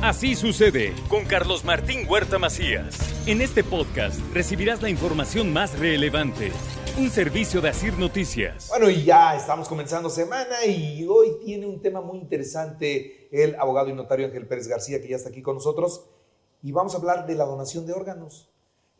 Así sucede con Carlos Martín Huerta Macías. En este podcast recibirás la información más relevante. Un servicio de Asir Noticias. Bueno, y ya estamos comenzando semana y hoy tiene un tema muy interesante el abogado y notario Ángel Pérez García, que ya está aquí con nosotros. Y vamos a hablar de la donación de órganos.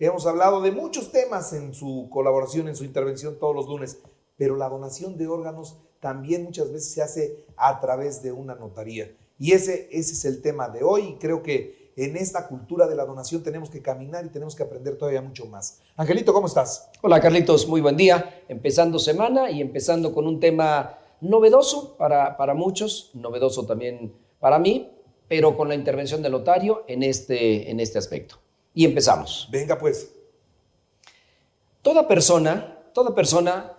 Hemos hablado de muchos temas en su colaboración, en su intervención todos los lunes, pero la donación de órganos también muchas veces se hace a través de una notaría. Y ese, ese es el tema de hoy. Y creo que en esta cultura de la donación tenemos que caminar y tenemos que aprender todavía mucho más. Angelito, ¿cómo estás? Hola Carlitos, muy buen día. Empezando semana y empezando con un tema novedoso para, para muchos, novedoso también para mí, pero con la intervención del notario en este, en este aspecto. Y empezamos. Venga pues. Toda persona, toda persona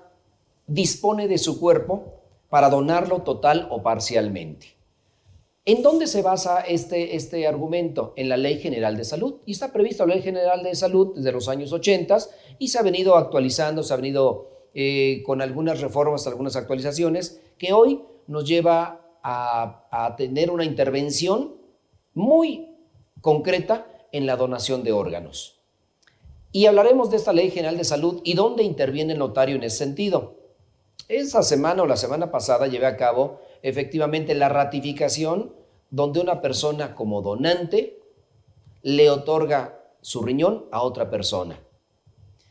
dispone de su cuerpo para donarlo total o parcialmente. ¿En dónde se basa este, este argumento? En la Ley General de Salud. Y está prevista la Ley General de Salud desde los años 80 y se ha venido actualizando, se ha venido eh, con algunas reformas, algunas actualizaciones, que hoy nos lleva a, a tener una intervención muy concreta en la donación de órganos. Y hablaremos de esta Ley General de Salud y dónde interviene el notario en ese sentido. Esa semana o la semana pasada llevé a cabo efectivamente la ratificación donde una persona como donante le otorga su riñón a otra persona.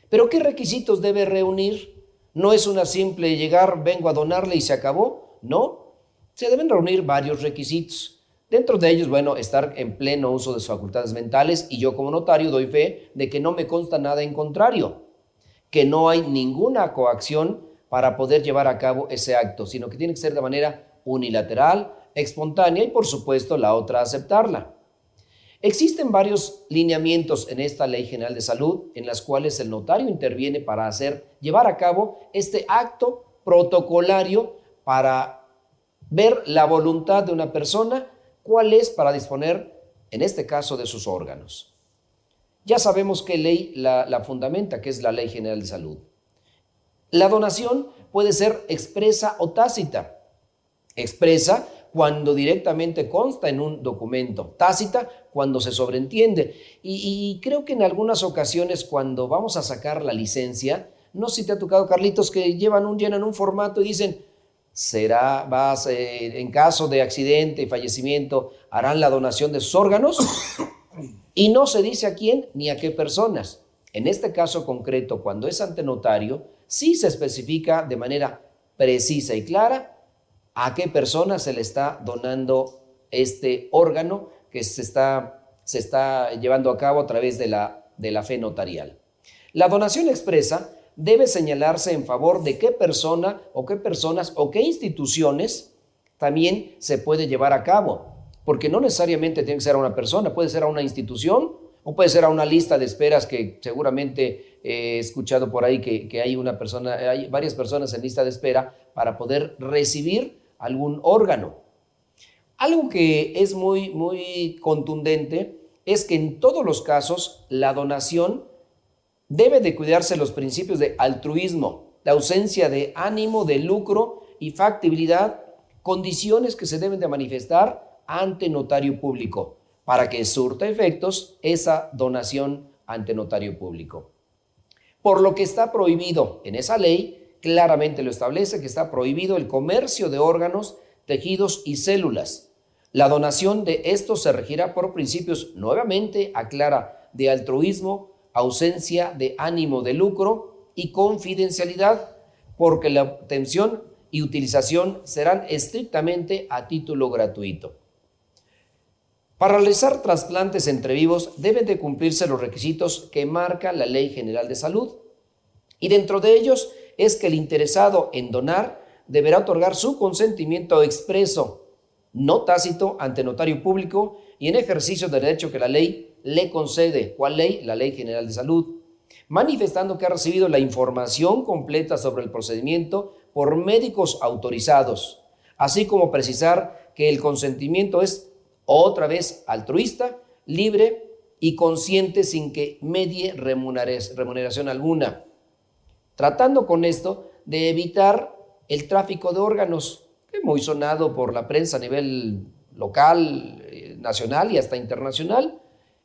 Pero ¿qué requisitos debe reunir? No es una simple llegar, vengo a donarle y se acabó. No, se deben reunir varios requisitos. Dentro de ellos, bueno, estar en pleno uso de sus facultades mentales y yo como notario doy fe de que no me consta nada en contrario, que no hay ninguna coacción para poder llevar a cabo ese acto, sino que tiene que ser de manera unilateral, espontánea y por supuesto la otra aceptarla. Existen varios lineamientos en esta Ley General de Salud en las cuales el notario interviene para hacer llevar a cabo este acto protocolario para ver la voluntad de una persona, cuál es para disponer, en este caso, de sus órganos. Ya sabemos qué ley la, la fundamenta, que es la Ley General de Salud. La donación puede ser expresa o tácita. Expresa cuando directamente consta en un documento, tácita cuando se sobreentiende. Y, creo que en algunas ocasiones cuando vamos a sacar la licencia, no sé si te ha tocado, Carlitos, que llevan un, llenan un formato y dicen, será, vas, eh, en caso de accidente y fallecimiento, harán la donación de sus órganos. y no se dice a quién ni a qué personas. En este caso concreto, cuando es ante notario, sí se especifica de manera precisa y clara a qué persona se le está donando este órgano que se está, se está llevando a cabo a través de la, de la fe notarial. La donación expresa debe señalarse en favor de qué persona o qué personas o qué instituciones también se puede llevar a cabo, porque no necesariamente tiene que ser a una persona, puede ser a una institución o puede ser a una lista de esperas que seguramente he escuchado por ahí que, hay una persona, hay varias personas en lista de espera para poder recibir algún órgano. Algo que es muy, muy contundente es que en todos los casos la donación debe de cuidarse los principios de altruismo, la ausencia de ánimo, de lucro y factibilidad, condiciones que se deben de manifestar ante notario público para que surta efectos esa donación ante notario público. Por lo que está prohibido en esa ley, claramente lo establece que está prohibido el comercio de órganos, tejidos y células. La donación de estos se regirá por principios, nuevamente aclara, de altruismo, ausencia de ánimo de lucro y confidencialidad, porque la obtención y utilización serán estrictamente a título gratuito. Para realizar trasplantes entre vivos deben de cumplirse los requisitos que marca la Ley General de Salud. Y dentro de ellos es que el interesado en donar deberá otorgar su consentimiento expreso, no tácito, ante notario público y en ejercicio del derecho que la ley le concede. ¿Cuál ley? La Ley General de Salud. Manifestando que ha recibido la información completa sobre el procedimiento por médicos autorizados, así como precisar que el consentimiento es otra vez altruista, libre y consciente sin que medie remuneración alguna. Tratando con esto de evitar el tráfico de órganos, que muy sonado por la prensa a nivel local, eh, nacional y hasta internacional.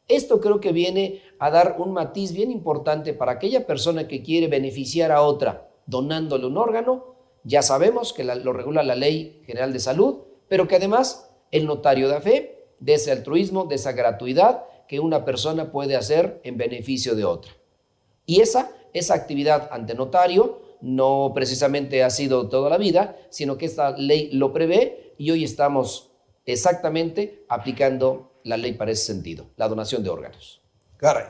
Esto creo que viene a dar un matiz bien importante para aquella persona que quiere beneficiar a otra donándole un órgano. Ya sabemos que lo regula la Ley General de Salud, pero que además el notario da fe de ese altruismo, de esa gratuidad que una persona puede hacer en beneficio de otra. Y esa, esa actividad ante notario no precisamente ha sido toda la vida, sino que esta ley lo prevé y hoy estamos exactamente aplicando la ley para ese sentido, la donación de órganos. Caray.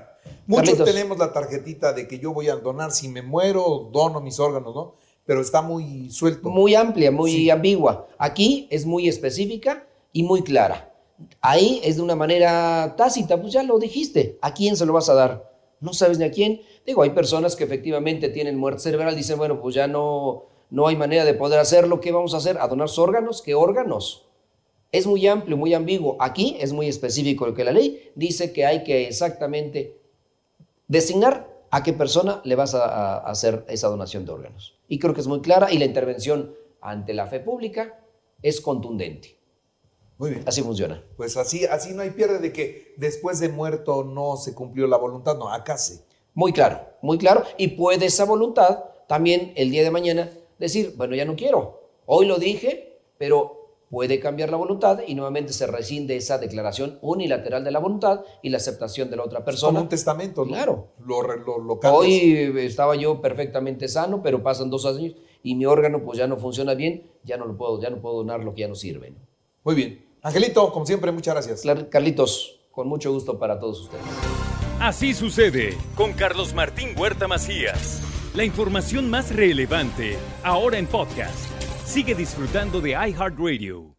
Muchos tenemos la tarjetita de que yo voy a donar si me muero, dono mis órganos, ¿no? Pero está muy suelto. Muy amplia, muy ambigua. Aquí es muy específica y muy clara. Ahí es de una manera tácita, pues ya lo dijiste. ¿A quién se lo vas a dar? No sabes ni a quién. Digo, hay personas que efectivamente tienen muerte cerebral, dicen, bueno, pues ya no, no hay manera de poder hacerlo. ¿Qué vamos a hacer? ¿A donar órganos? ¿Qué órganos? Es muy amplio, muy ambiguo. Aquí es muy específico lo que la ley dice que hay que exactamente designar a qué persona le vas a, hacer esa donación de órganos. Y creo que es muy clara y la intervención ante la fe pública es contundente. Muy bien. Así funciona. Pues así, así no hay pierde de que después de muerto no se cumplió la voluntad, no, acá sí. Muy claro, muy claro. Y puede esa voluntad también el día de mañana decir, bueno, ya no quiero. Hoy lo dije, pero puede cambiar la voluntad y nuevamente se rescinde esa declaración unilateral de la voluntad y la aceptación de la otra persona. como un testamento, ¿no? Claro. Lo, lo, Hoy estaba yo perfectamente sano, pero pasan dos años y mi órgano pues ya no funciona bien, ya no lo puedo, ya no puedo donar lo que ya no sirve. Muy bien. Angelito, como siempre, muchas gracias. Carlitos, con mucho gusto para todos ustedes. Así sucede con Carlos Martín Huerta Macías. La información más relevante ahora en podcast. Sigue disfrutando de iHeartRadio.